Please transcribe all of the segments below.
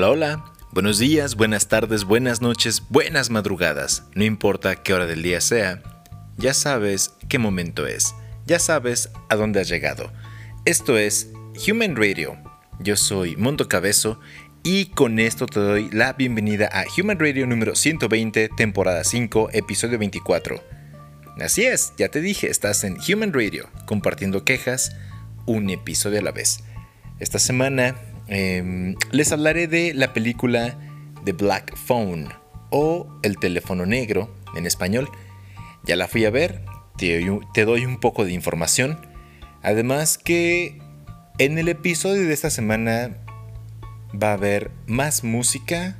Hola, hola. Buenos días, buenas tardes, buenas noches, buenas madrugadas. No importa qué hora del día sea, ya sabes qué momento es. Ya sabes a dónde has llegado. Esto es Human Radio. Yo soy Mondo Cabezo y con esto te doy la bienvenida a Human Radio número 120, temporada 5, episodio 24. Así es, ya te dije, estás en Human Radio, compartiendo quejas, un episodio a la vez. Esta semana Em, les hablaré de la película The Black Phone o El teléfono negro en español. Ya la fui a ver, te, te doy un poco de información. Además que en el episodio de esta semana va a haber más música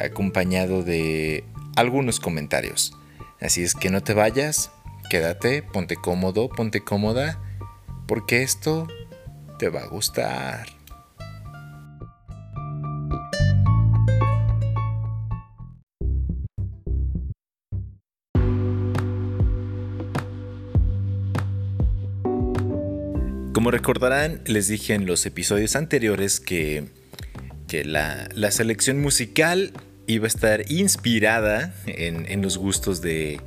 acompañado de algunos comentarios. Así es que no te vayas, quédate, ponte cómodo, ponte cómoda, porque esto te va a gustar. Como recordarán, les dije en los episodios anteriores que, la, selección musical iba a estar inspirada en, los gustos de,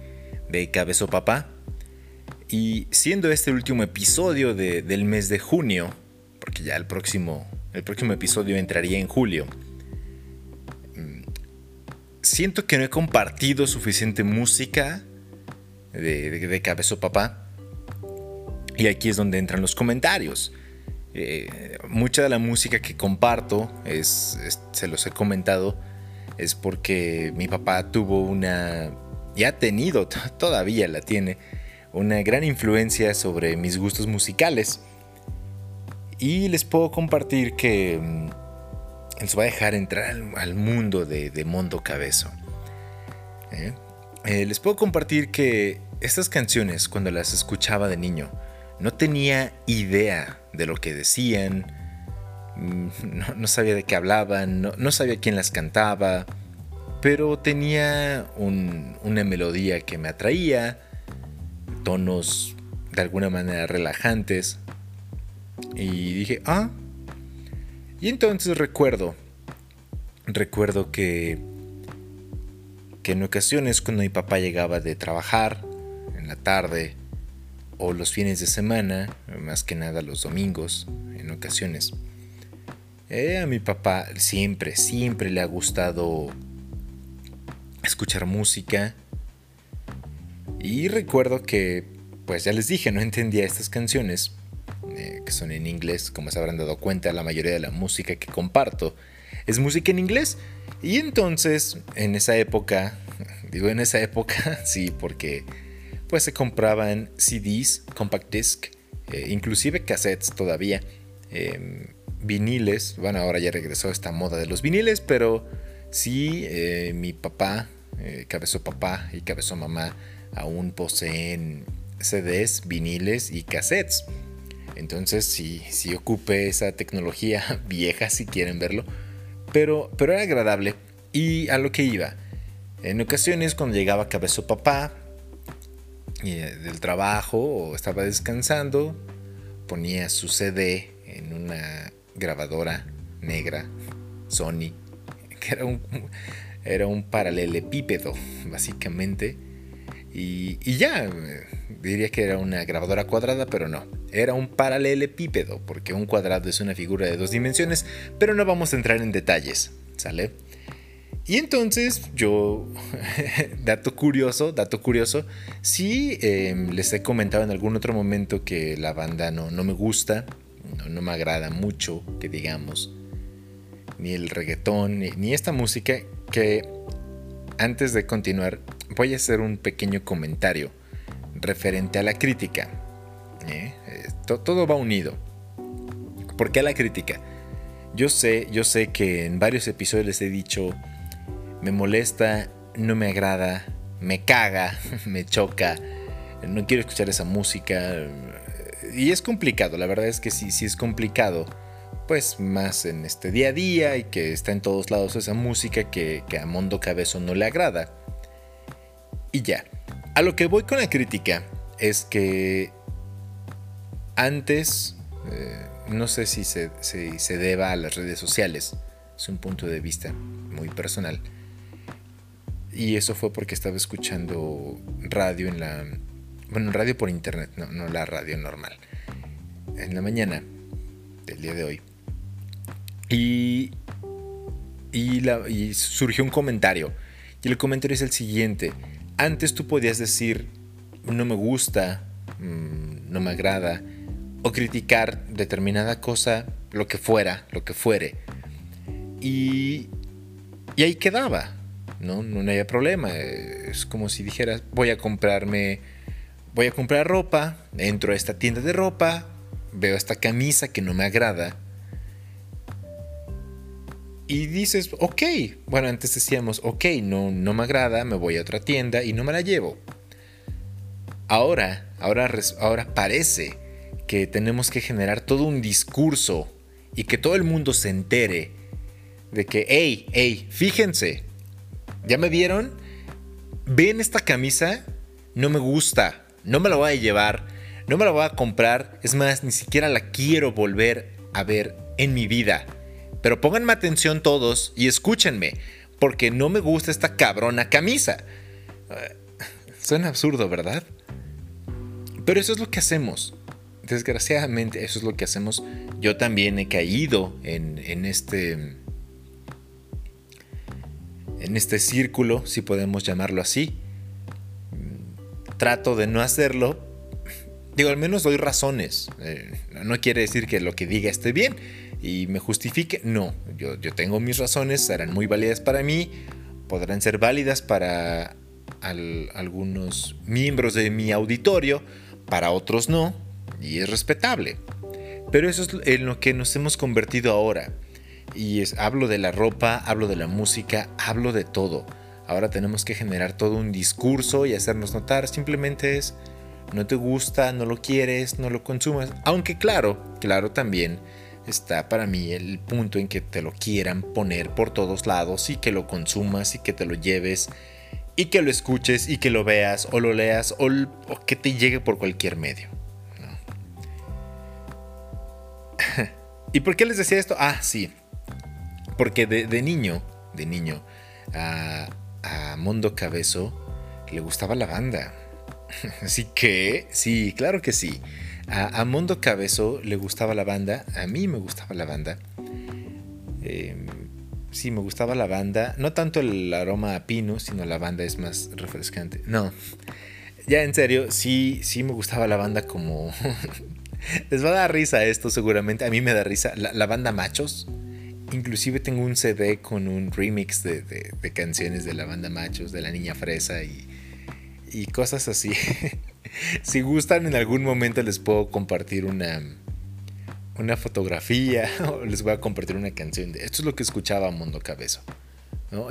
de Cabezo Papá. Y siendo este último episodio del mes de junio, porque ya el próximo, el próximo episodio entraría en julio, mm, siento que no he compartido suficiente música de, de, de Cabezo Papá y aquí es donde entran los comentarios. Eh, mucha de la música que comparto, es, se los he comentado, es porque mi papá tuvo una, y ha tenido, todavía la tiene, una gran influencia sobre mis gustos musicales. Y les puedo compartir que mm, les va a dejar entrar al, mundo de, Mondo Cabezo. ¿Eh? Eh, les puedo compartir que estas canciones, cuando las escuchaba de niño, no tenía idea de lo que decían, mm, no, sabía de qué hablaban, no, sabía quién las cantaba, pero tenía una melodía que me atraía, tonos de alguna manera relajantes, y dije, ah, y entonces recuerdo, recuerdo que, que en ocasiones cuando mi papá llegaba de trabajar, en la tarde, o los fines de semana, más que nada los domingos en ocasiones. Eh, a mi papá siempre, siempre le ha gustado escuchar música. Y recuerdo que, pues ya les dije, no entendía estas canciones, eh, que son en inglés, como se habrán dado cuenta, la mayoría de la música que comparto es música en inglés. Y entonces, en esa época, digo en esa época, sí, porque se compraban CDs, compact disc, eh, inclusive cassettes todavía, em, viniles, bueno, ahora ya regresó esta moda de los viniles, pero sí, eh, mi papá, eh, cabezó papá y cabezó mamá, aún poseen CDs, viniles y cassettes. Entonces sí, sí ocupe esa tecnología vieja si quieren verlo, pero, pero era agradable y a lo que iba. En ocasiones cuando llegaba cabezó papá, del trabajo o estaba descansando, ponía su CD en una grabadora negra Sony, que era un, era un paralelepípedo, básicamente. Y, y, ya, diría que era una grabadora cuadrada, pero no, era un paralelepípedo, porque un cuadrado es una figura de dos dimensiones, pero no vamos a entrar en detalles, ¿sale? Y entonces yo, dato curioso, dato curioso, sí em, les he comentado en algún otro momento que la banda no, no me gusta, no, me agrada mucho, que digamos, ni el reggaetón, ni, esta música, que antes de continuar voy a hacer un pequeño comentario referente a la crítica. ¿eh? Eh, todo va unido. ¿Por qué la crítica? Yo sé, yo sé que en varios episodios he dicho me molesta, no me agrada, me caga, me choca, no quiero escuchar esa música. Y es complicado, la verdad es que sí, sí es complicado. Pues más en este día a día y que está en todos lados esa música que, a Mondo Cabezo no le agrada. Y ya, a lo que voy con la crítica es que antes, eh, no sé si se, se deba a las redes sociales, es un punto de vista muy personal. Y eso fue porque estaba escuchando radio en la... Bueno, radio por internet, no, no la radio normal. En la mañana del día de hoy. Y, y, surgió un comentario. Y el comentario es el siguiente. Antes tú podías decir, no me gusta, mm, no me agrada, o criticar determinada cosa, lo que fuera, lo que fuere. Y, y ahí quedaba, ¿no? No había problema. Es como si dijeras, voy a comprarme, voy a comprar ropa, entro a esta tienda de ropa, veo esta camisa que no me agrada. Y dices, ok, bueno, antes decíamos, ok, no, no me agrada, me voy a otra tienda y no me la llevo. Ahora, ahora, ahora parece que tenemos que generar todo un discurso y que todo el mundo se entere de que, hey, hey, fíjense, ¿ya me vieron? ¿Ven esta camisa? No me gusta, no me la voy a llevar, no me la voy a comprar, es más, ni siquiera la quiero volver a ver en mi vida. Pero pónganme atención todos y escúchenme, porque no me gusta esta cabrona camisa. Suena absurdo, ¿verdad? Pero eso es lo que hacemos desgraciadamente eso es lo que hacemos. Yo también he caído en, este en este círculo, si podemos llamarlo así. Trato de no hacerlo. Digo, al menos doy razones. Eh, no quiere decir que lo que diga esté bien y me justifique. No, yo, yo tengo mis razones, serán muy válidas para mí, podrán ser válidas para algunos miembros de mi auditorio, para otros no y es respetable. Pero eso es en lo que nos hemos convertido ahora. Y es, hablo de la ropa, hablo de la música, hablo de todo. Ahora tenemos que generar todo un discurso y hacernos notar. Simplemente es, no te gusta, no lo quieres, no lo consumas. Aunque claro, claro también está para mí el punto en que te lo quieran poner por todos lados y que lo consumas y que te lo lleves y que lo escuches y que lo veas o lo leas o que te llegue por cualquier medio. ¿Y por qué les decía esto? Ah, sí. Porque de, niño, de niño, a, Mondo Cabezo le gustaba la banda. Así que, sí, claro que sí. A, Mondo Cabezo le gustaba la banda. A mí me gustaba la banda. Em, sí, me gustaba la banda. No tanto el aroma a pino, sino la banda es más refrescante. No. Ya en serio, sí, sí me gustaba la banda como Les va a dar risa esto seguramente. A mí me da risa. La, banda Machos. Inclusive tengo un CD con un remix de, canciones de la banda Machos, de la Niña Fresa y, y cosas así. si gustan, en algún momento les puedo compartir una, una fotografía o les voy a compartir una canción. De, esto es lo que escuchaba Mundo Cabezo.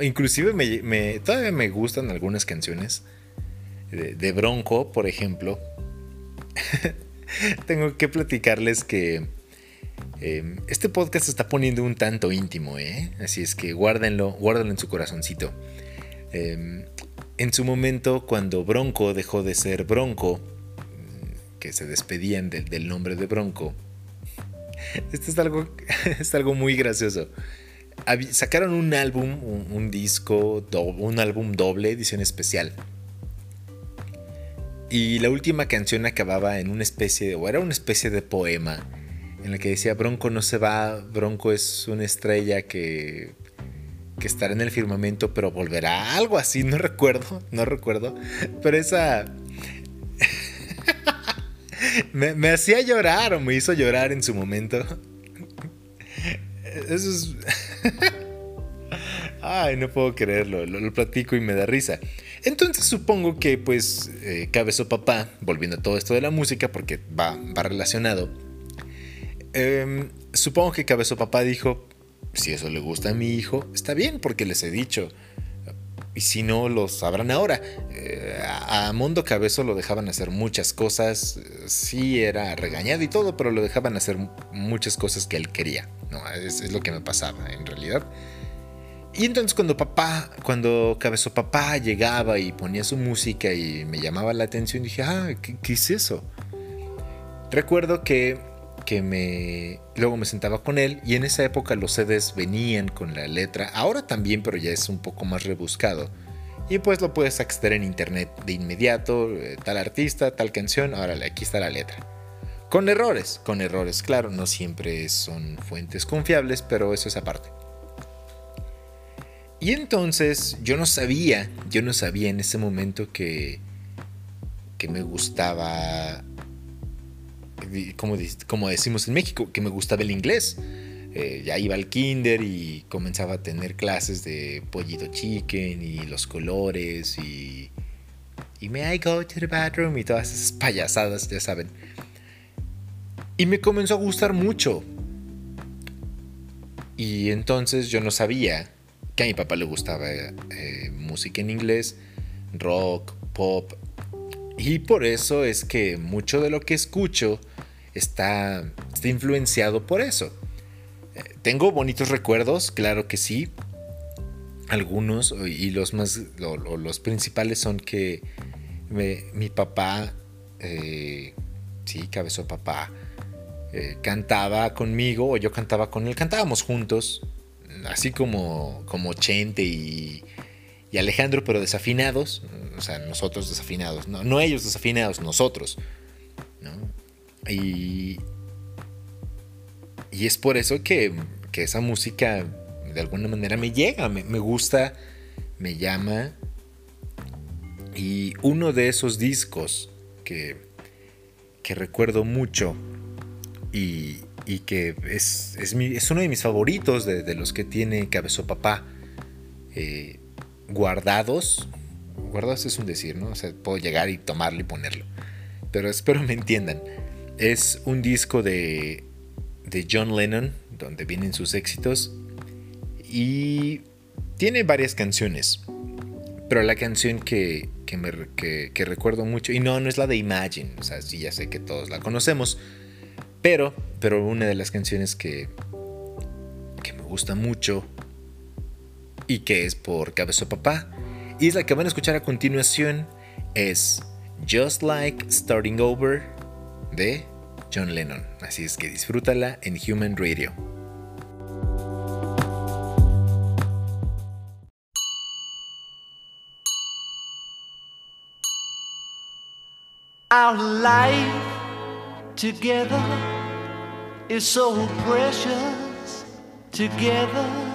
Inclusive me, todavía me gustan algunas canciones de, de Bronco, por ejemplo. tengo que platicarles que em, este podcast se está poniendo un tanto íntimo, ¿eh? Así es que guárdenlo, guárdenlo en su corazoncito. Em, en su momento, cuando Bronco dejó de ser Bronco, mm, que se despedían del nombre de Bronco, esto es algo, es algo muy gracioso. Sacaron un álbum, un, disco, un álbum doble, edición especial y la última canción acababa en una especie de, o era una especie de poema, en la que decía, Bronco no se va, Bronco es una estrella que, que estará en el firmamento, pero volverá, algo así, no recuerdo, no recuerdo, pero esa... me, me hacía llorar o me hizo llorar en su momento. Eso es... Ay, no puedo creerlo, lo, platico y me da risa. Entonces supongo que pues eh, Cabezo Papá, volviendo a todo esto de la música, porque va, va relacionado, em, supongo que Cabezo Papá dijo, si eso le gusta a mi hijo, está bien, porque les he dicho. Y si no, lo sabrán ahora. Eh, a Mundo Cabezo lo dejaban hacer muchas cosas. Sí, era regañado y todo, pero lo dejaban hacer muchas cosas que él quería. No, es lo que me pasaba en realidad. Y entonces cuando papá, cuando Cabezo Papá llegaba y ponía su música y me llamaba la atención, dije, ah, ¿qué, es eso? Recuerdo que que me luego me sentaba con él y en esa época los CDs venían con la letra, ahora también, pero ya es un poco más rebuscado. Y pues lo puedes acceder en internet de inmediato, eh, tal artista, tal canción, ahora aquí está la letra. Con errores, con errores, claro, no siempre son fuentes confiables, pero eso es aparte. Y entonces yo no sabía, yo no sabía en ese momento que, que me gustaba como, como decimos en México, que me gustaba el inglés. Eh, ya iba al kinder y comenzaba a tener clases de pollito chicken y los colores y, y may I go to the bathroom y todas esas payasadas, ya saben. Y me comenzó a gustar mucho. Y entonces yo no sabía que a mi papá le gustaba eh, música en inglés, rock, pop, y por eso es que mucho de lo que escucho está, está influenciado por eso. Eh, tengo bonitos recuerdos, claro que sí. Algunos, y los más, los principales son que mi papá, eh, sí, cabezó papá, eh, cantaba conmigo o yo cantaba con él, cantábamos juntos, así como, como Chente y, y Alejandro, pero desafinados, o sea, nosotros desafinados, no, ellos desafinados, nosotros. Y, y es por eso que, esa música de alguna manera me llega, me, gusta, me llama. Y uno de esos discos que, que recuerdo mucho y, que es, es, uno de mis favoritos de, los que tiene Cabezo Papá. Eh, guardados. Guardados es un decir, ¿no? O sea, puedo llegar y tomarlo y ponerlo. Pero espero me entiendan. Es un disco de, de John Lennon, donde vienen sus éxitos. Y tiene varias canciones. Pero la canción que, que, recuerdo mucho, y no, no es la de Imagine, o sea, sí, ya sé que todos la conocemos, pero, pero una de las canciones que, que me gusta mucho y que es por Cabezo Papá. Y la que van a escuchar a continuación es Just Like Starting Over de John Lennon. Así es que disfrútala en Human Radio. Our life together is so precious together.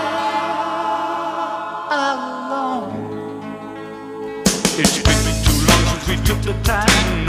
took the time.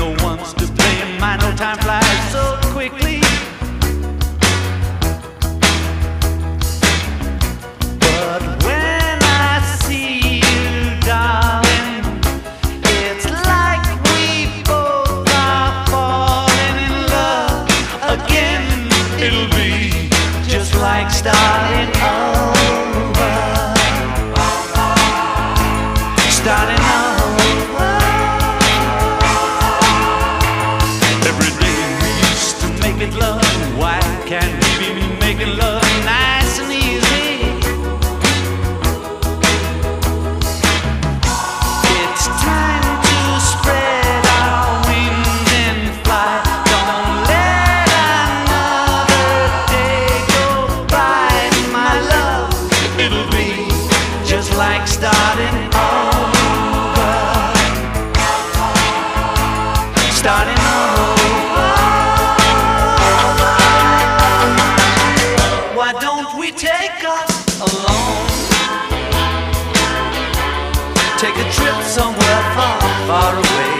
take a trip somewhere far, far away.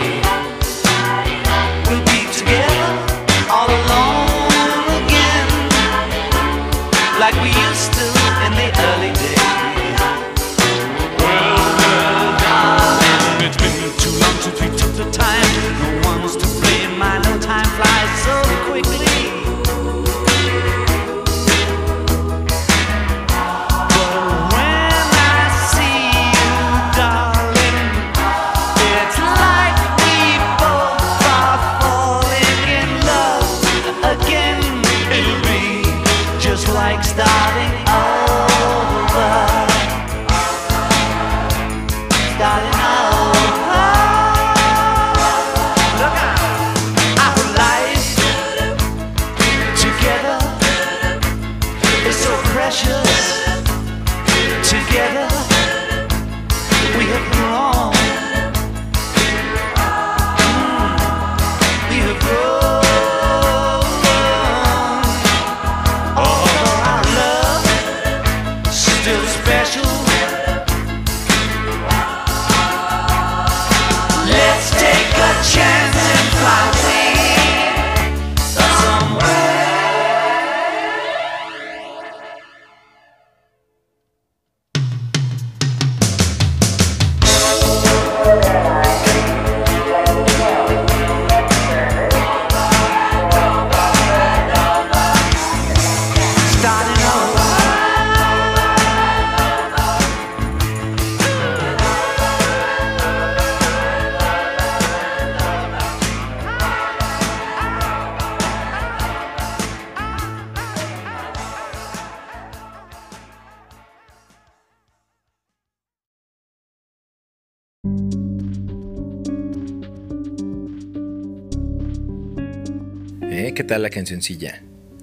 La cancioncilla?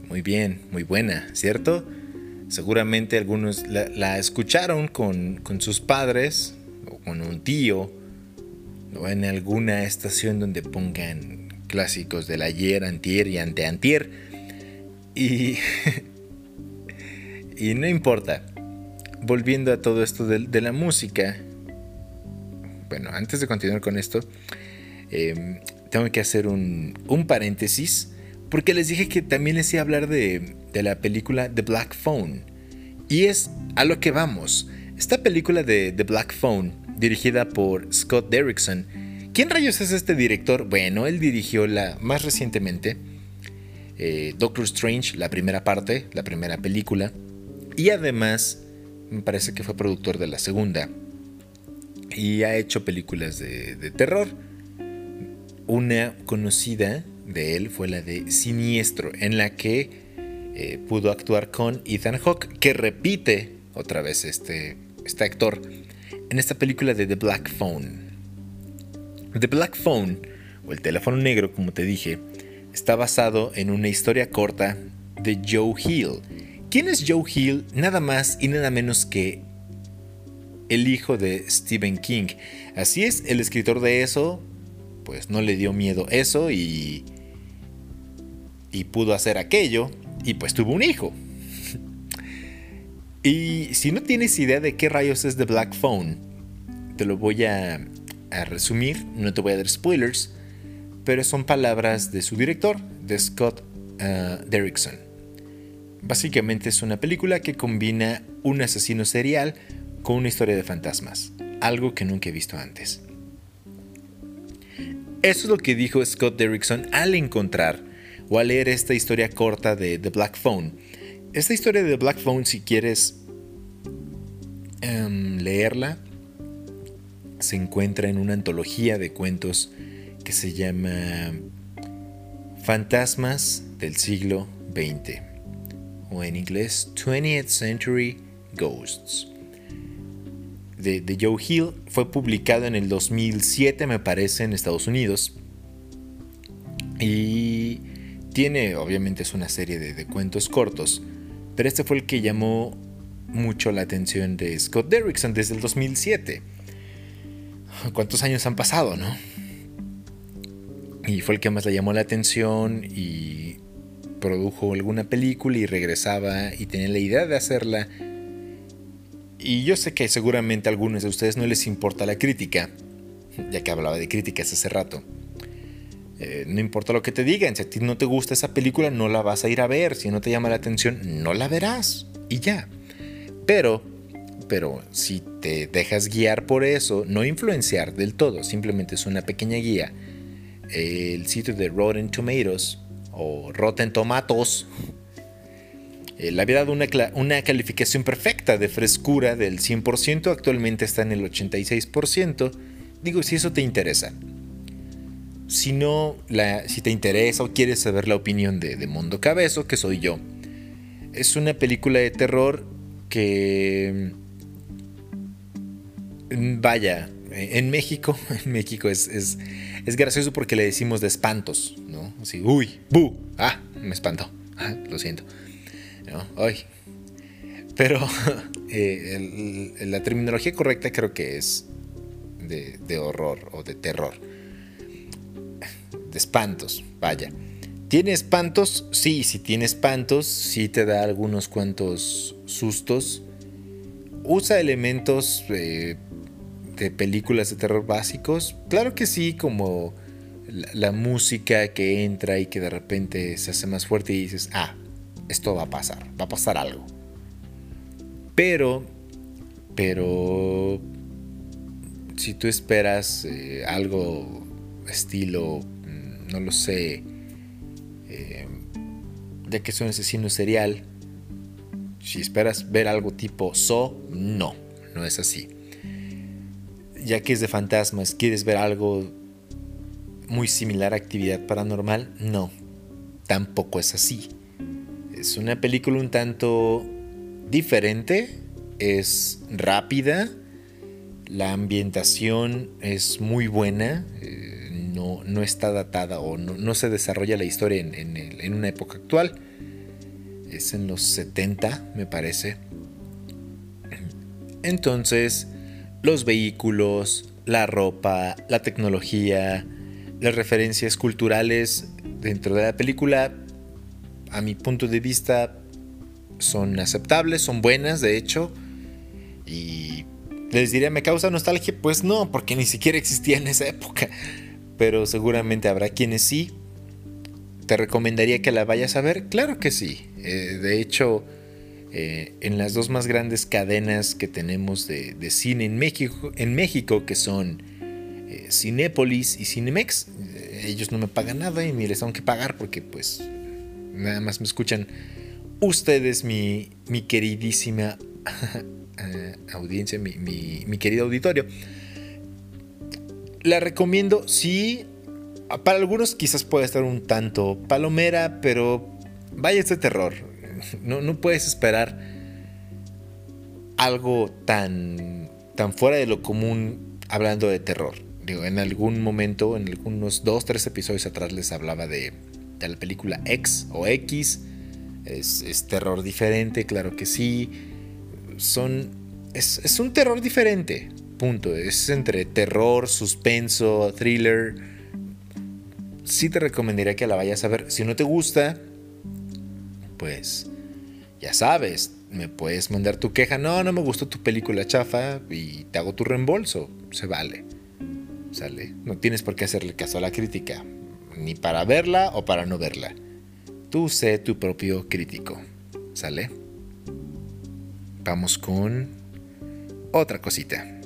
Muy bien, muy buena, ¿cierto? Seguramente algunos la, escucharon con, sus padres o con un tío o en alguna estación donde pongan clásicos del ayer, antier y anteantier. Y, y no importa. Volviendo a todo esto de, la música. Bueno, antes de continuar con esto, em, tengo que hacer un, un paréntesis porque les dije que también les iba a hablar de, la película The Black Phone. Y es a lo que vamos. Esta película de The Black Phone, dirigida por Scott Derrickson. ¿Quién rayos es este director? Bueno, él dirigió la más recientemente eh, Doctor Strange, la primera parte, la primera película. Y además, me parece que fue productor de la segunda. Y ha hecho películas de, de terror. Una conocida de él fue la de Siniestro, en la que eh, pudo actuar con Ethan Hawke, que repite otra vez este, este actor en esta película de The Black Phone. The Black Phone, o el teléfono negro, como te dije, está basado en una historia corta de Joe Hill. ¿Quién es Joe Hill? Nada más y nada menos que el hijo de Stephen King. Así es, el escritor de eso, pues no le dio miedo eso y y pudo hacer aquello y pues tuvo un hijo. y si no tienes idea de qué rayos es The Black Phone, te lo voy a, resumir, no te voy a dar spoilers, pero son palabras de su director, de Scott uh, Derrickson. Básicamente es una película que combina un asesino serial con una historia de fantasmas, algo que nunca he visto antes. Eso es lo que dijo Scott Derrickson al encontrar o a leer esta historia corta de The Black Phone. Esta historia de The Black Phone, si quieres em, leerla, se encuentra en una antología de cuentos que se llama Fantasmas del siglo XX o en inglés 20th Century Ghosts. De, de, Joe Hill fue publicado en el 2007 me parece en Estados Unidos y tiene, obviamente es una serie de, cuentos cortos, pero este fue el que llamó mucho la atención de Scott Derrickson desde el 2007. ¿Cuántos años han pasado, no? Y fue el que más le llamó la atención y produjo alguna película y regresaba y tenía la idea de hacerla. Y yo sé que seguramente a algunos de ustedes no les importa la crítica, ya que hablaba de críticas hace rato. Eh, no importa lo que te digan, si a ti no te gusta esa película, no la vas a ir a ver. Si no te llama la atención, no la verás. Y ya. Pero, pero si te dejas guiar por eso, no influenciar del todo, simplemente es una pequeña guía. El sitio de Rotten Tomatoes o Rotten Tomatos eh, le había dado una, una calificación perfecta de frescura del 100%, actualmente está en el 86%. Digo, si eso te interesa. Si no, si te interesa o quieres saber la opinión de, de Mundo Cabezo, que soy yo, Es una película de terror que... mm, Vaya, en México, en México es, es, es gracioso porque le decimos de espantos, ¿no? Así, uy, bu, ah, me espantó, ah, lo siento. ¿No? Pero eh, la terminología correcta creo que es de, de horror o de terror. De espantos, vaya. ¿Tiene espantos? Sí, si tiene espantos, sí te da algunos cuantos sustos. Usa elementos de películas de terror básicos. Claro que sí, como la, música que entra y que de repente se hace más fuerte y dices, ah, esto va a pasar, va a pasar algo. Pero, pero, si tú esperas eh, algo estilo, no lo sé, eh, de que es un asesino serial, si esperas ver algo tipo So, no, no es así. Ya que es de fantasmas, ¿quieres ver algo muy similar a actividad paranormal? No, tampoco es así. Es una película un tanto diferente, es rápida, la ambientación es muy buena, eh, no, está datada o no, se desarrolla la historia en, en una época actual. Es en los 70, me parece. Entonces, los vehículos, la ropa, la tecnología, las referencias culturales dentro de la película, a mi punto de vista, son aceptables, son buenas, de hecho. Y les diría, ¿me causa nostalgia? Pues no, porque ni siquiera existía en esa época. Pero seguramente habrá quienes sí. ¿Te recomendaría que la vayas a ver? Claro que sí. Eh, de hecho, eh, en las dos más grandes cadenas que tenemos de, cine en México, en México que son eh, Cinépolis y Cinemex, eh, ellos no me pagan nada y ni les tengo que pagar porque pues nada más me escuchan ustedes, mi, mi queridísima audiencia, mi- mi querido auditorio. La recomiendo, sí. Para algunos quizás puede estar un tanto palomera, pero vaya este terror. No, no puedes esperar algo tan, tan fuera de lo común hablando de terror. Digo, en algún momento, en algunos dos, tres episodios atrás les hablaba de, de la película X o X. Es, es terror diferente, claro que sí. Son. Es, es un terror diferente. Punto. Es entre terror, suspenso, thriller. Sí te recomendaría que la vayas a ver. Si no te gusta, pues ya sabes, me puedes mandar tu queja. No, no me gustó tu película chafa y te hago tu reembolso. Se vale. Sale. No tienes por qué hacerle caso a la crítica. Ni para verla o para no verla. Tú sé tu propio crítico. ¿Sale? Vamos con otra cosita.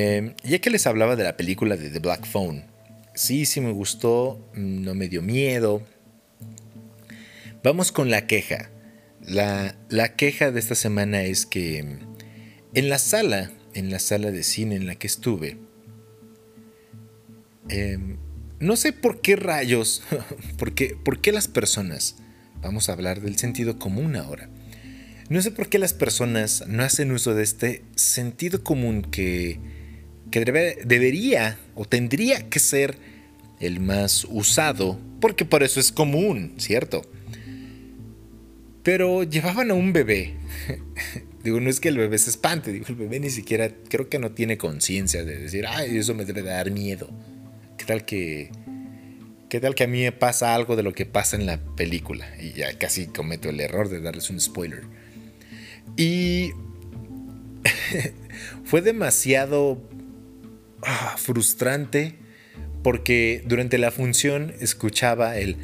Eh, ya que les hablaba de la película de The Black Phone, sí, sí me gustó, no me dio miedo. Vamos con la queja. La, la queja de esta semana es que mm, en la sala, en la sala de cine en la que estuve, eh, no sé por qué rayos, por qué, por qué las personas, vamos a hablar del sentido común ahora, no sé por qué las personas no hacen uso de este sentido común que, que debe- debería o tendría que ser el más usado, porque por eso es común, ¿cierto? Pero llevaban a un bebé. digo, no es que el bebé se espante, digo, el bebé ni siquiera creo que no tiene conciencia de decir, ay, eso me debe dar miedo. ¿Qué tal que... ¿Qué tal que a mí me pasa algo de lo que pasa en la película? Y ya casi cometo el error de darles un spoiler. Y fue demasiado ah, frustrante porque durante la función escuchaba el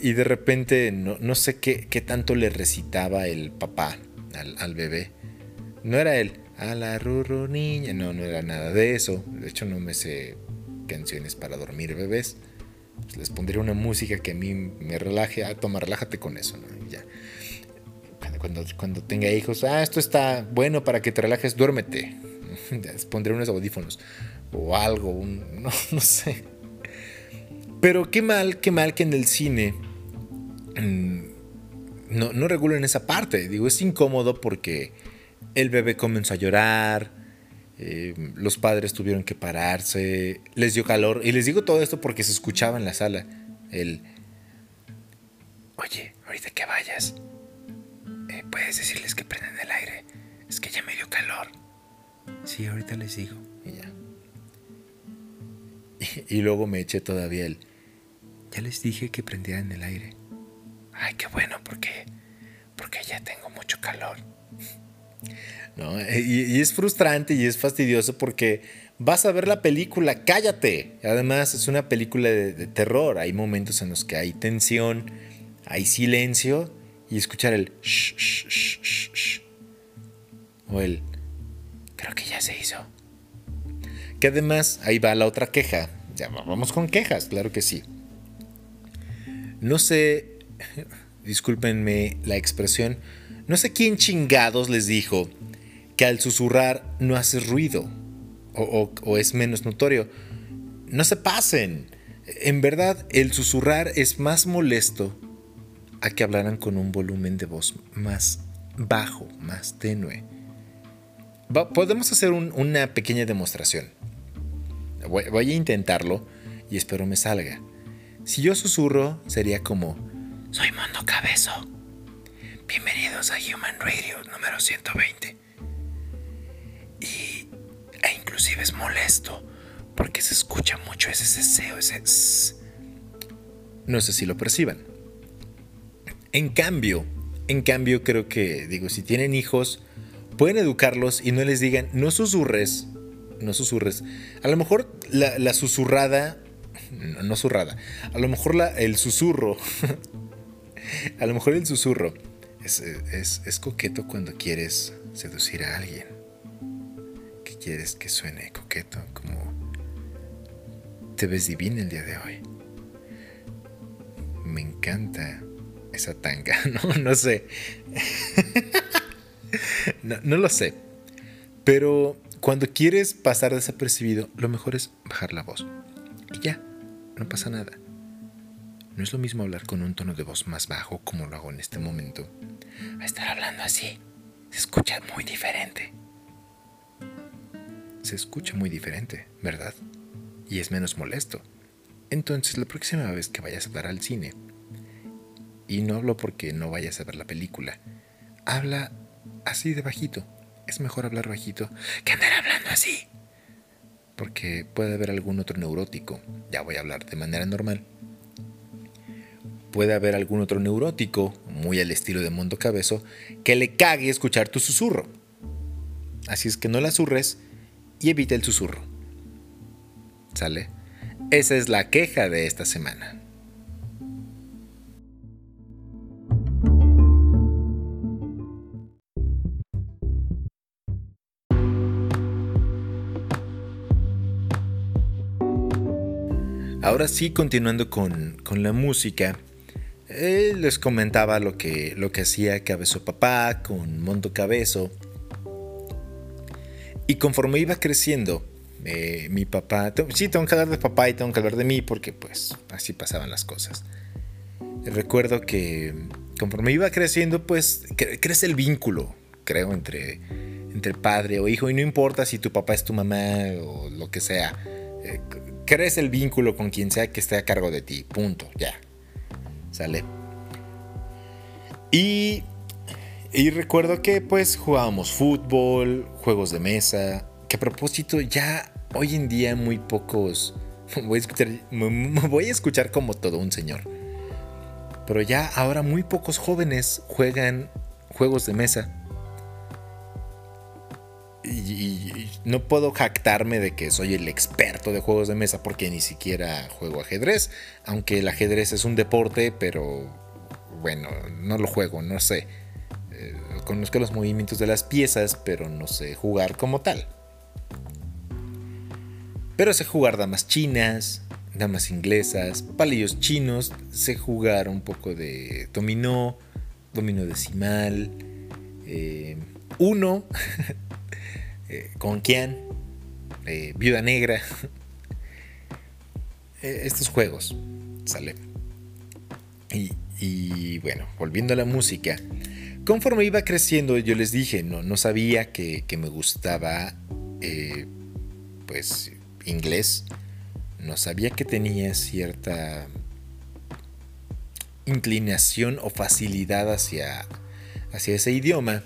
y de repente no, no sé qué, qué tanto le recitaba el papá al, bebé. No era él, a la ruru niña, no, no era nada de eso. De hecho no me sé canciones para dormir bebés. pues, les pondría una música que a mí me relaje. Ah, toma, relájate con eso, ya. Cuando, cuando, tenga hijos, ah, esto está bueno para que te relajes, duérmete. Pondré unos audífonos o algo, no, sé. Pero qué mal, qué mal que en el cine mm, no, no regulen esa parte. Digo, es incómodo porque el bebé comenzó a llorar, eh, los padres tuvieron que pararse, les dio calor. Y les digo todo esto porque se escuchaba en la sala el... Oye, ahorita que vayas, puedes decirles que prenden el aire. Es que ya me dio calor. Sí, ahorita les digo. Y ya. Y, luego me eché todavía el... Ya les dije que prendieran el aire. Ay, qué bueno, porque... Porque ya tengo mucho calor. Y, es frustrante y es fastidioso porque vas a ver la película, cállate. Además es una película de, terror, hay momentos en los que hay tensión, hay silencio y escuchar el shh, shh, shh, shh, o el creo que ya se hizo. Que además ahí va la otra queja. Ya vamos con quejas, claro que sí. No sé, discúlpenme la expresión, no sé quién chingados les dijo que al susurrar no hace ruido o, es menos notorio. No se pasen. En verdad, el susurrar es más molesto a que hablaran con un volumen de voz más bajo, más tenue. podemos hacer una pequeña demostración. Voy, a intentarlo y espero me salga. Si yo susurro, sería como: Soy Mondo Cabezo. Bienvenidos a Human Radio número 120 y, e inclusive es molesto porque se escucha mucho ese ceseo, ese... No sé si lo perciban. En cambio, en cambio creo que, digo, si tienen hijos, pueden educarlos y no les digan, no susurres, no susurres. A lo mejor la, susurrada, no, no, a lo mejor el susurro, a lo mejor el susurro es, es coqueto cuando quieres seducir a alguien quieres que suene coqueto, como te ves divina el día de hoy. Me encanta esa tanga, no, no sé. no, lo sé. Pero cuando quieres pasar desapercibido, lo mejor es bajar la voz. Y ya, no pasa nada. No es lo mismo hablar con un tono de voz más bajo como lo hago en este momento, a estar hablando así. Se escucha muy diferente se escucha muy diferente, ¿verdad? Y es menos molesto. Entonces la próxima vez que vayas a hablar al cine, y no hablo porque no vayas a ver la película, habla así de bajito. Es mejor hablar bajito que andar hablando así. Porque puede haber algún otro neurótico, ya voy a hablar de manera normal. Puede haber algún otro neurótico, muy al estilo de Mundo Cabezo, que le cague escuchar tu susurro. Así es que no la surres y evita el susurro. ¿Sale? Esa es la queja de esta semana. Ahora sí, continuando con, la música, eh, les comentaba lo que, lo que hacía Cabezo Papá con Mondo Cabezo y conforme iba creciendo, eh, mi papá, sí, tengo que hablar de papá y tengo que hablar de mí porque pues así pasaban las cosas. Recuerdo que conforme iba creciendo, pues crece el vínculo, creo, entre, entre padre o hijo y no importa si tu papá es tu mamá o lo que sea. Eh, crece el vínculo con quien sea que esté a cargo de ti, punto, ya. Sale. Y y recuerdo que pues jugábamos fútbol, juegos de mesa, que a propósito ya hoy en día muy pocos... Escuchar, voy a escuchar como todo un señor. Pero ya ahora muy pocos jóvenes juegan juegos de mesa. Y, no puedo jactarme de que soy el experto de juegos de mesa porque ni siquiera juego ajedrez. Aunque el ajedrez es un deporte, pero bueno, no lo juego, no sé conozco los movimientos de las piezas, pero no sé jugar como tal. Pero sé jugar damas chinas, damas inglesas, palillos chinos, sé jugar un poco de dominó, dominó decimal, eh, uno, eh, con quién, eh, viuda negra, estos juegos, sale. Y, bueno, volviendo a la música, conforme iba creciendo, yo les dije, no, no sabía que, que me gustaba, pues, inglés no sabía que tenía cierta inclinación o facilidad hacia, hacia ese idioma.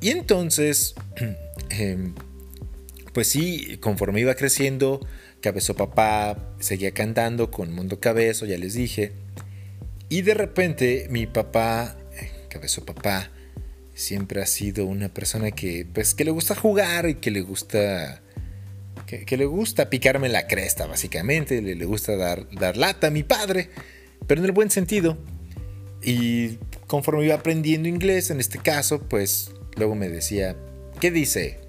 Y entonces, em, pues sí, conforme iba creciendo, Cabezo Papá seguía cantando con Mundo Cabezo, ya les dije. Y de repente mi papá, Cabezo Papá, siempre ha sido una persona que, pues, que le gusta jugar y que le gusta que, le gusta picarme la cresta, básicamente, le, le gusta dar, dar lata a mi padre, pero en el buen sentido. Y conforme iba aprendiendo inglés, en este caso, pues luego me decía, ¿qué dice?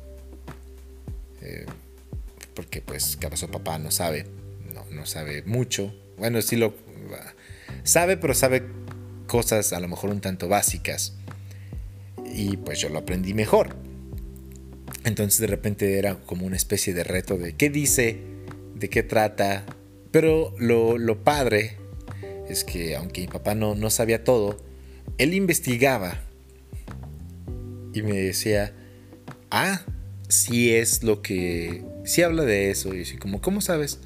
Eh, porque pues cabezo papá no sabe, no, no sabe mucho. Bueno, sí lo sabe, pero sabe cosas a lo mejor un tanto básicas. Y pues yo lo aprendí mejor. Entonces de repente era como una especie de reto de qué dice, de qué trata. Pero lo, padre es que aunque mi papá no, no sabía todo, él investigaba y me decía, ah, sí es lo que, sí habla de eso. Y así como, ¿cómo sabes?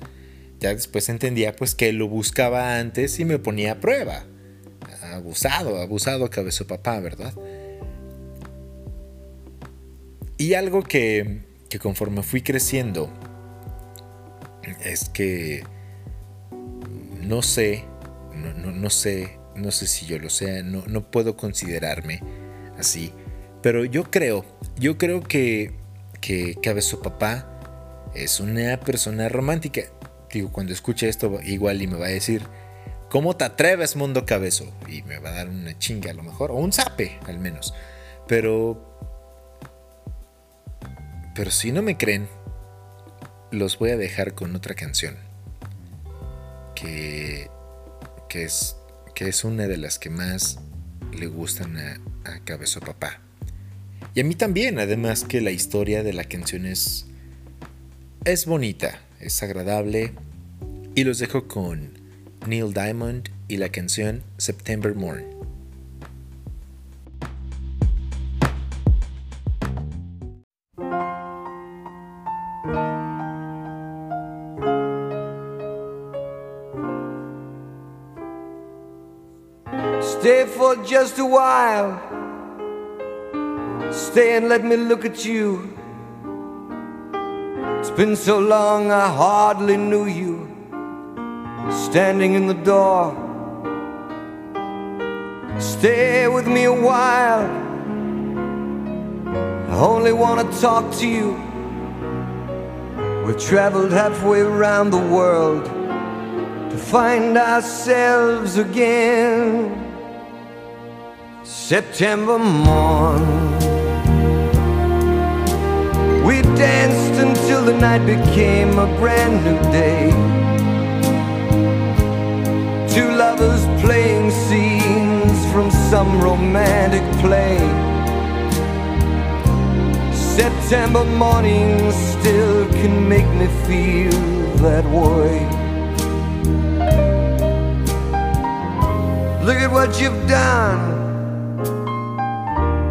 Ya después entendía pues que lo buscaba antes y me ponía a prueba. Abusado, abusado cabeza papá, ¿verdad? Y algo que, conforme fui creciendo es que no sé, no, sé, no sé si yo lo sé, no, no puedo considerarme así, pero yo creo, yo creo que, que Cabezo Papá es una persona romántica. Digo, cuando escuche esto, igual y me va a decir, ¿cómo te atreves, mundo cabezo? Y me va a dar una chinga a lo mejor, o un zape al menos. Pero pero si no me creen, los voy a dejar con otra canción. Que, que, es, que es una de las que más le gustan a, a Cabezo Papá. Y a mí también, además que la historia de la canción es, es bonita, es agradable. Y los dejo con Neil Diamond y la canción September Morn. Stay for just a while. Stay and let me look at you. It's been so long I hardly knew you. Standing in the door. Stay with me a while. I only want to talk to you. We've traveled halfway around the world to find ourselves again. September morn. We danced until the night became a brand new day. Two lovers playing scenes from some romantic play. September morning still can make me feel that way. Look at what you've done.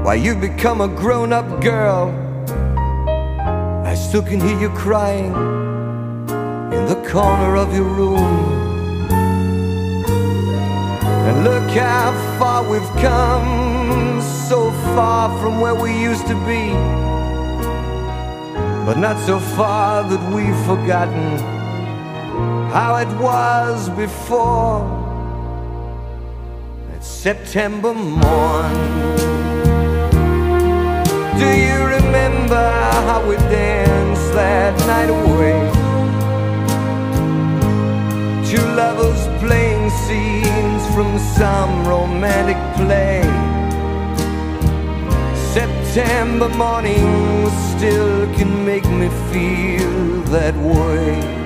Why, you've become a grown up girl. Still can hear you crying in the corner of your room. And look how far we've come, so far from where we used to be. But not so far that we've forgotten how it was before. It's September morn. Do you remember how we danced that night away? Two lovers playing scenes from some romantic play. September mornings still can make me feel that way.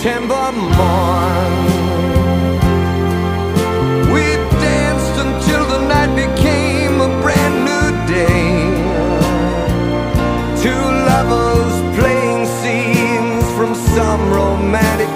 September morn. We danced until the night became a brand new day. Two lovers playing scenes from some romantic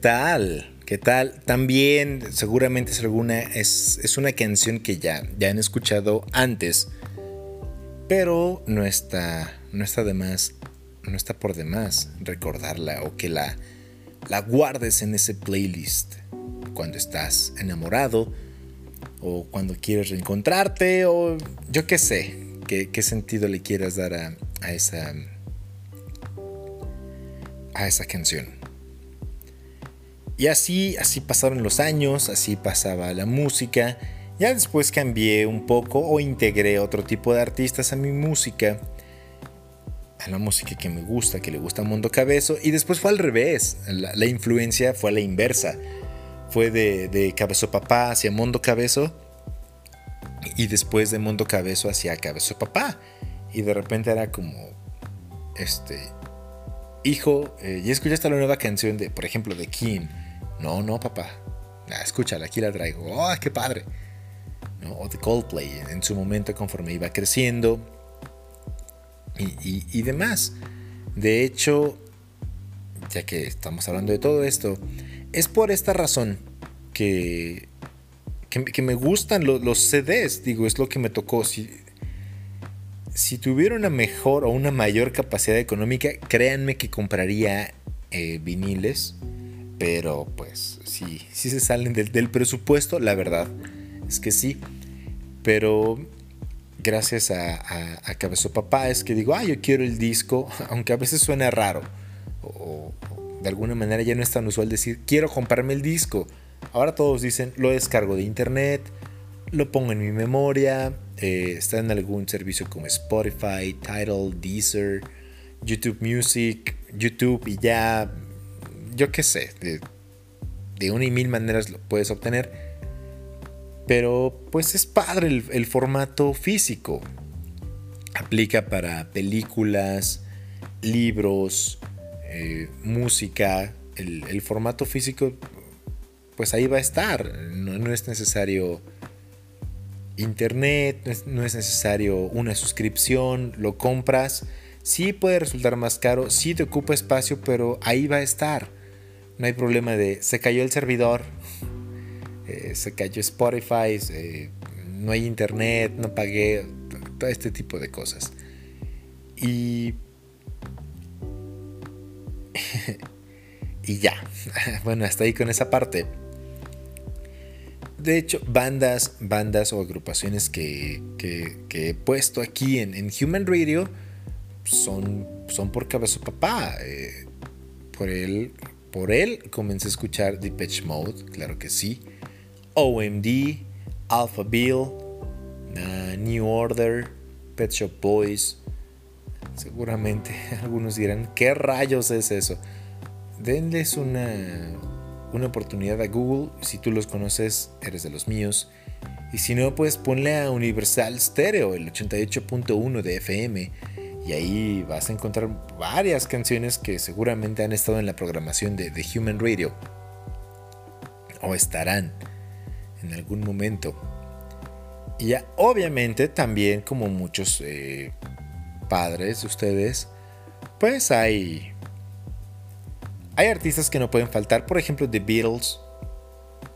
tal? ¿Qué tal? También seguramente es alguna es, es una canción que ya, ya han escuchado antes, pero no está no está más, no está por demás recordarla o que la la guardes en ese playlist cuando estás enamorado o cuando quieres reencontrarte o yo qué sé, qué, qué sentido le quieras dar a esa a esa canción. Y así, así pasaron los años, así pasaba la música. Ya después cambié un poco o integré otro tipo de artistas a mi música. A la música que me gusta, que le gusta a Mundo Cabezo. Y después fue al revés. La, influencia fue a la inversa. Fue de, de Cabezo Papá hacia Mundo Cabezo. Y después de Mundo Cabezo hacia Cabezo Papá. Y de repente era como... Este... Hijo, eh, ¿ya escuchaste la nueva canción de, por ejemplo, de King? No, no, papá. Ah, escúchala, aquí la traigo. ¡Oh, qué padre! O de Coldplay en su momento conforme iba creciendo y, demás. De hecho, ya que estamos hablando de todo esto, es por esta razón que, que, me gustan los, CDs. Digo, es lo que me tocó. Si, si tuviera una mejor o una mayor capacidad económica, créanme que compraría eh, viniles pero pues sí, sí se salen del, presupuesto, la verdad es que sí. Pero gracias a, a, Papá es que digo, ah, yo quiero el disco, aunque a veces suena raro. O, o, de alguna manera ya no es tan usual decir, quiero comprarme el disco. Ahora todos dicen, lo descargo de internet, lo pongo en mi memoria, eh, está en algún servicio como Spotify, Tidal, Deezer, YouTube Music, YouTube y ya yo qué sé, de, una y mil maneras lo puedes obtener. Pero pues es padre el, formato físico. Aplica para películas, libros, eh, música. El, el, formato físico, pues ahí va a estar. No, no es necesario internet, no es, no es, necesario una suscripción, lo compras. Sí puede resultar más caro, sí te ocupa espacio, pero ahí va a estar. No hay problema de se cayó el servidor, eh, se cayó Spotify, no hay internet, no pagué, todo este tipo de cosas. Y. y ya. Bueno, hasta ahí con esa parte. De hecho, bandas, bandas o agrupaciones que, he puesto aquí en, Human Radio son, son por Cabezo Papá. Eh, por él por él comencé a escuchar Depeche Mode, claro que sí. OMD, Alpha Bill, New Order, Pet Shop Boys. Seguramente algunos dirán, ¿qué rayos es eso? Denles una, una oportunidad a Google. Si tú los conoces, eres de los míos. Y si no, pues ponle a Universal Stereo, el 88.1 de FM. Y ahí vas a encontrar varias canciones que seguramente han estado en la programación de, The Human Radio. O estarán en algún momento. Y obviamente también como muchos eh, padres de ustedes, pues hay, hay artistas que no pueden faltar. Por ejemplo, The Beatles.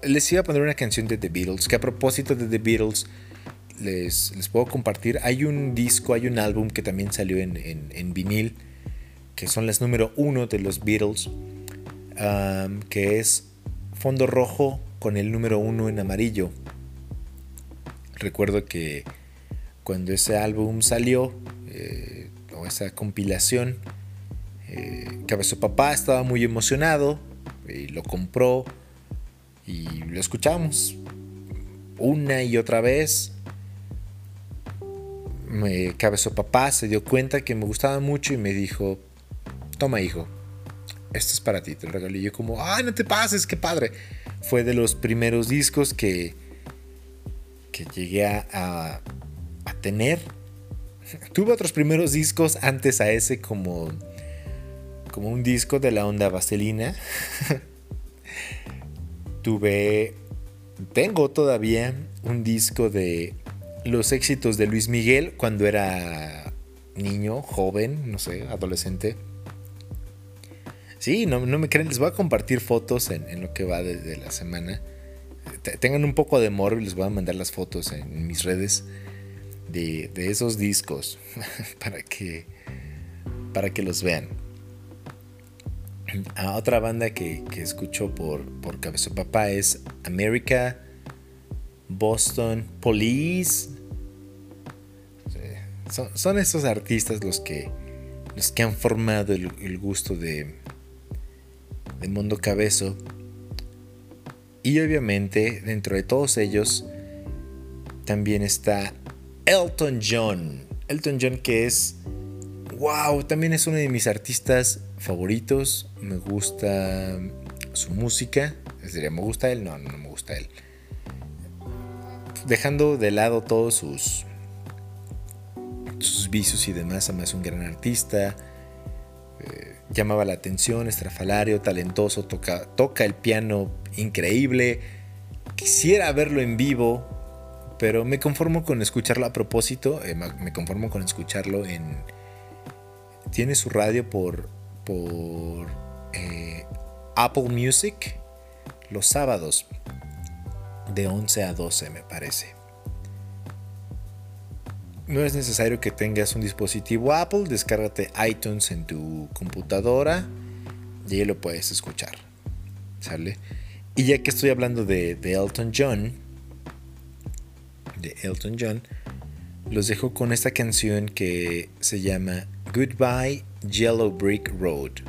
Les iba a poner una canción de The Beatles, que a propósito de The Beatles les, puedo compartir. Hay un disco, hay un álbum que también salió en, en, vinil, que son las número uno de los Beatles, que es fondo rojo con el número uno en amarillo. Recuerdo que cuando ese álbum salió, eh, o esa compilación, eh, Cabezo Papá estaba muy emocionado y lo compró y lo escuchamos una y otra vez. Me, Cabezo Papá se dio cuenta que me gustaba mucho y me dijo, toma hijo, esto es para ti, te lo regalé. Yo como, ay, no te pases, qué padre. Fue de los primeros discos que, que llegué a, a tener. Tuve otros primeros discos antes a ese como, como un disco de la onda vaselina. Tuve, tengo todavía un disco de los éxitos de Luis Miguel cuando era niño, joven, no sé, adolescente. Sí, no, me creen, les voy a compartir fotos en, lo que va de la semana tengan un poco de morbo y les voy a mandar las fotos en, mis redes de, esos discos para que, para que los vean. A otra banda que, escucho por, por Cabezo Papá es America, Boston, Police. Son, esos artistas los que, los que han formado el, gusto de, de Mundo Cabezo. Y obviamente dentro de todos ellos también está Elton John. Elton John que es, wow, también es uno de mis artistas favoritos. Me gusta su música. Es decir, ¿me gusta él? No, no, me gusta él. Dejando de lado todos sus, sus vicios y demás, además un gran artista. Eh, llamaba la atención, estrafalario, talentoso, toca, toca el piano increíble. Quisiera verlo en vivo, pero me conformo con escucharlo a propósito. Eh, me conformo con escucharlo en. Tiene su radio por. por. Eh, Apple Music los sábados de 11 a 12, me parece. No es necesario que tengas un dispositivo Apple, descárgate iTunes en tu computadora y ahí lo puedes escuchar. ¿Sale? Y ya que estoy hablando de, Elton John, de Elton John, los dejo con esta canción que se llama Goodbye Yellow Brick Road.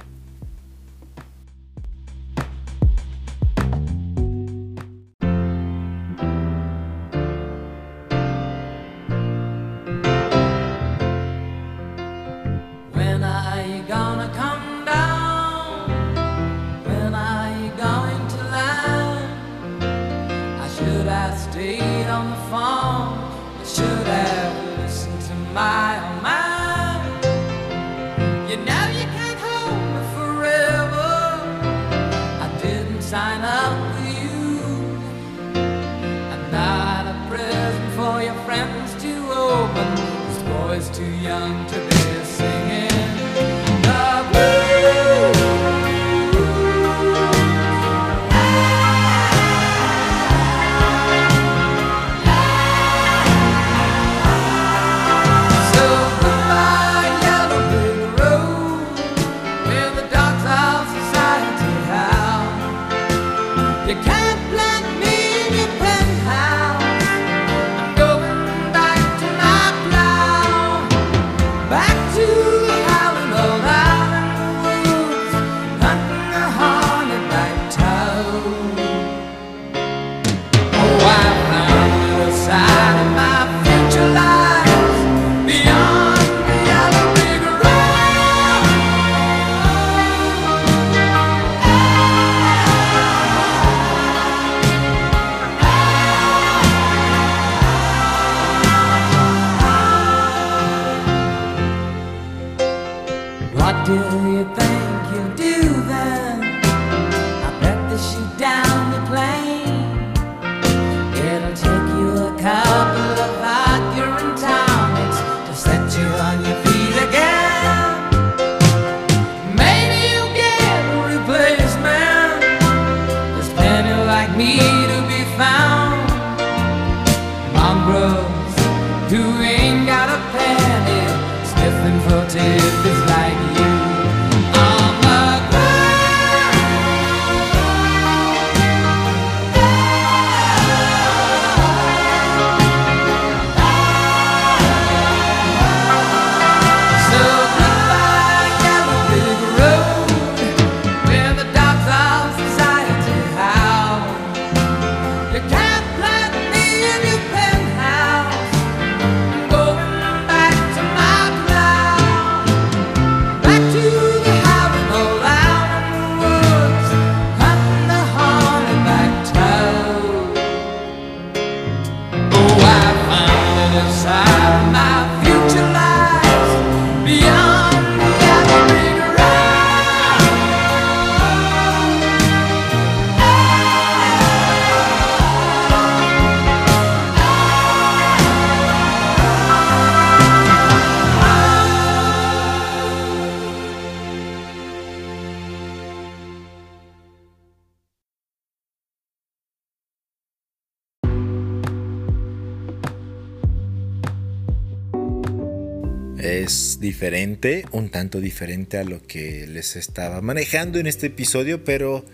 Diferente, un tanto diferente a lo que les estaba manejando en este episodio, pero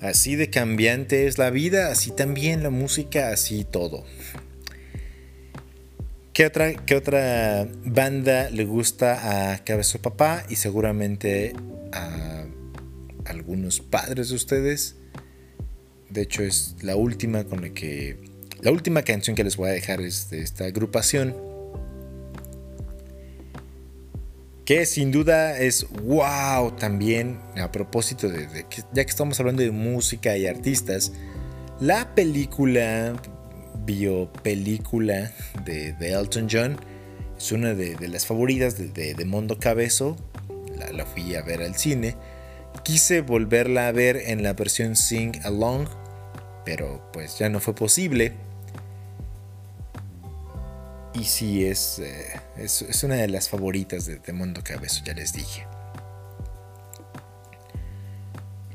así de cambiante es la vida, así también la música, así todo. ¿Qué otra, qué otra banda le gusta a Cabezo Papá y seguramente a algunos padres de ustedes? De hecho es la última con la que la última canción que les voy a dejar es de esta agrupación que sin duda es wow también a propósito de, de ya que estamos hablando de música y artistas la película biopelícula de, de Elton John es una de, las favoritas de, Mondo Cabezo. La, la, fui a ver al cine. Quise volverla a ver en la versión Sing Along pero pues ya no fue posible. Y sí, es, eh, es, una de las favoritas de, de Mundo Cabezo, ya les dije.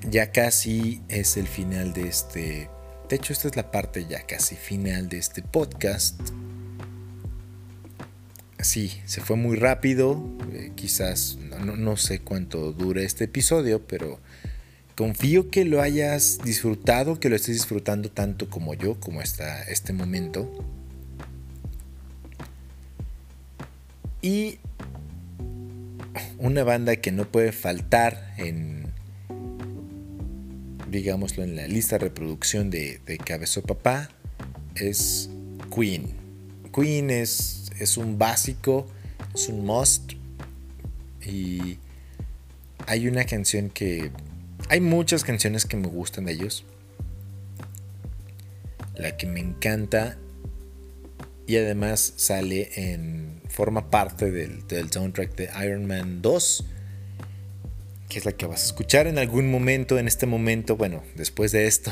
Ya casi es el final de este... De hecho, esta es la parte ya casi final de este podcast. Sí, se fue muy rápido. Eh, quizás no, no, sé cuánto dure este episodio, pero confío que lo hayas disfrutado, que lo estés disfrutando tanto como yo, como está este momento. Y una banda que no puede faltar en, digámoslo, en la lista de reproducción de, de Papá es Queen. Queen es, es un básico, es un must. Y hay una canción que... Hay muchas canciones que me gustan de ellos. La que me encanta y además sale en forma parte del, del, soundtrack de Iron Man 2 que es la que vas a escuchar en algún momento en este momento bueno después de esto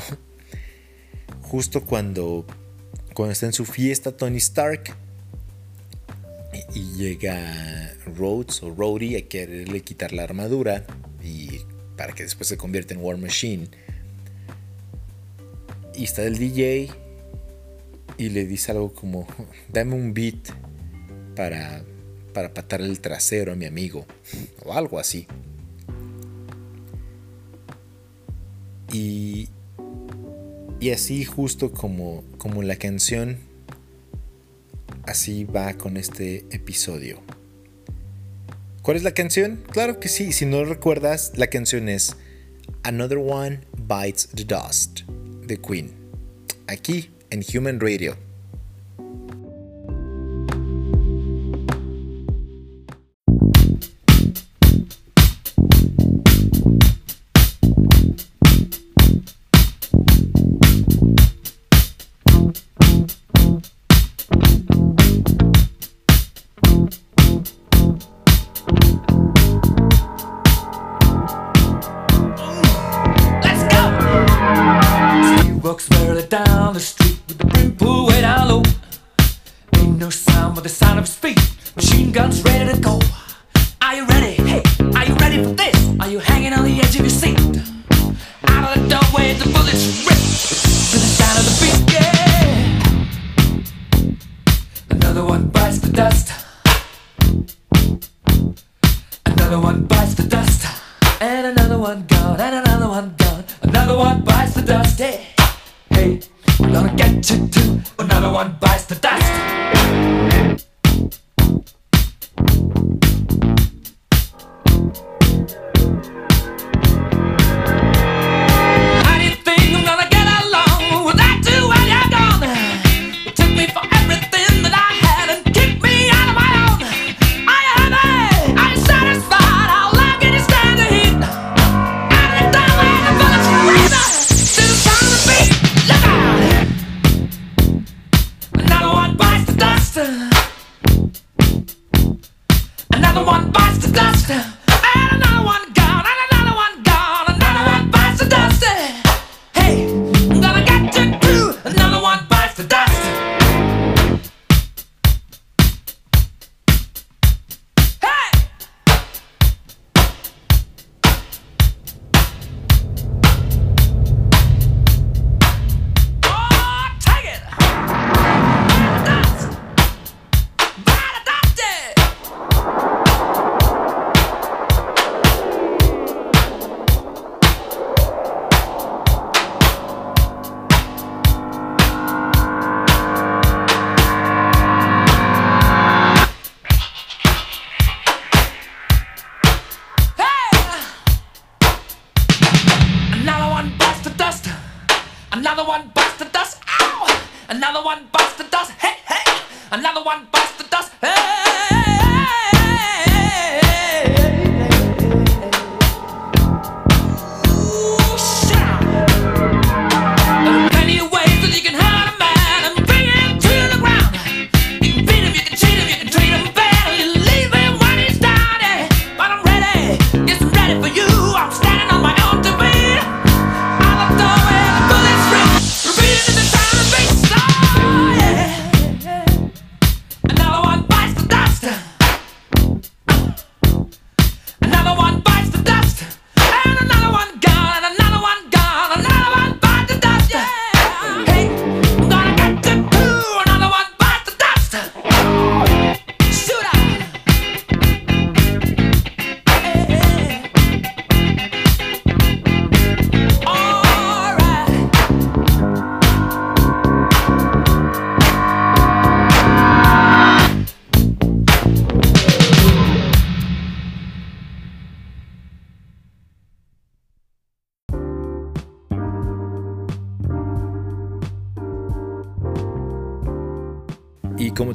justo cuando cuando está en su fiesta Tony Stark y, llega Rhodes o Rhodey a quererle quitar la armadura y para que después se convierta en War Machine. Y está el DJ y le dice algo como, dame un beat para, para el trasero a mi amigo, o algo así. Y, y así justo como, como la canción, así va con este episodio. ¿Cuál es la canción? Claro que sí, si no recuerdas, la canción es Another One Bites the Dust de Queen. Aquí en Human Radio.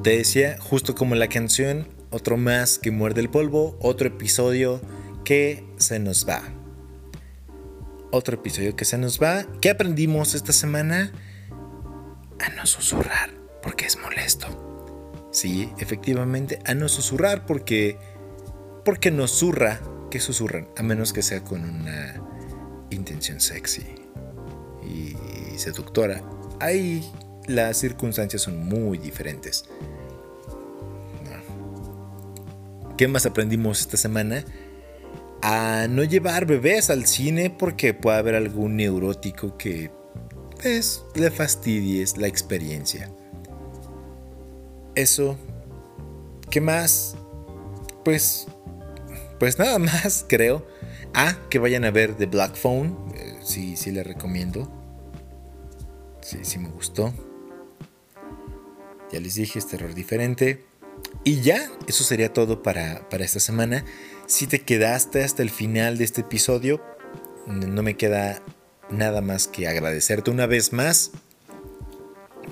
Te decía, justo como la canción, otro más que muerde el polvo, otro episodio que se nos va. Otro episodio que se nos va. ¿Qué aprendimos esta semana? A no susurrar, porque es molesto. Sí, efectivamente, a no susurrar porque porque nos zurra que susurran, a menos que sea con una intención sexy y seductora. Ahí las circunstancias son muy diferentes. ¿Qué más aprendimos esta semana? A no llevar bebés al cine porque puede haber algún neurótico que pues, le fastidies la experiencia. Eso. ¿Qué más? Pues. Pues nada más, creo. Ah, que vayan a ver The Black Phone. Eh, sí, sí, les recomiendo. Sí, sí me gustó. Ya les dije, es terror diferente. Y ya, eso sería todo para, para esta semana. Si te quedaste hasta el final de este episodio, no me queda nada más que agradecerte una vez más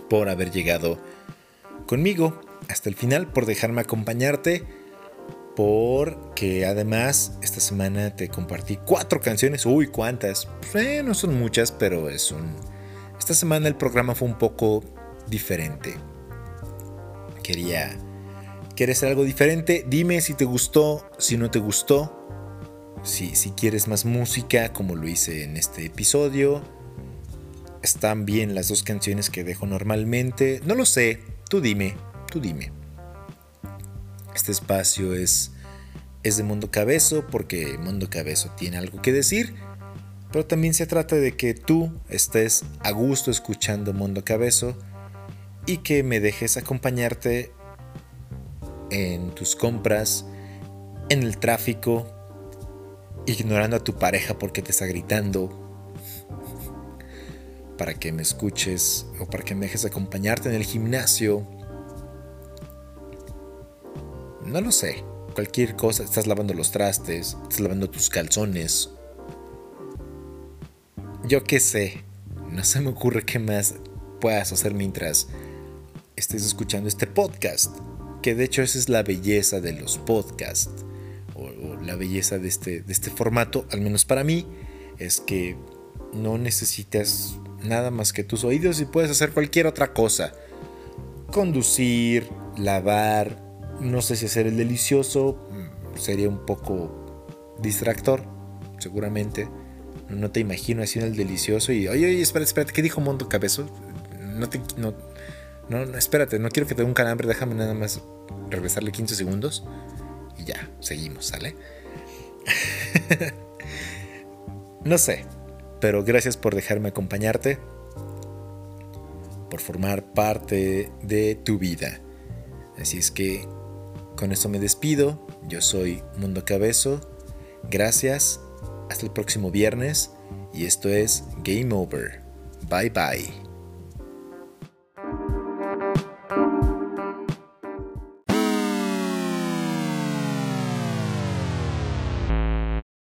por haber llegado conmigo hasta el final, por dejarme acompañarte, porque además esta semana te compartí cuatro canciones. Uy, ¿cuántas? No son muchas, pero es un... Esta semana el programa fue un poco diferente. Quería... ¿Quieres hacer algo diferente? Dime si te gustó, si no te gustó. Si, si quieres más música, como lo hice en este episodio. Están bien las dos canciones que dejo normalmente. No lo sé. Tú dime, tú dime. Este espacio es, es de Mundo Cabezo porque Mundo Cabezo tiene algo que decir, pero también se trata de que tú estés a gusto escuchando Mundo Cabezo y que me dejes acompañarte en tus compras, en el tráfico, ignorando a tu pareja porque te está gritando, para que me escuches o para que me dejes acompañarte en el gimnasio. No lo sé, cualquier cosa, estás lavando los trastes, estás lavando tus calzones. Yo qué sé, no se me ocurre qué más puedas hacer mientras estés escuchando este podcast. Que de hecho esa es la belleza de los podcasts. O, la belleza de este, de este formato, al menos para mí, es que no necesitas nada más que tus oídos y puedes hacer cualquier otra cosa. Conducir, lavar, no sé si hacer el delicioso, mm, sería un poco distractor, seguramente. No te imagino haciendo el delicioso y, oye, oye, espérate, espérate, ¿qué dijo Mondo Cabezo? No te, no, no, espérate, no quiero que te dé un calambre, déjame nada más regresarle 15 segundos y ya, seguimos, ¿sale? no sé, pero gracias por dejarme acompañarte, por formar parte de tu vida. Así es que con esto me despido. Yo soy Mundo Cabezo. Gracias. Hasta el próximo viernes. Y esto es Game Over. Bye bye.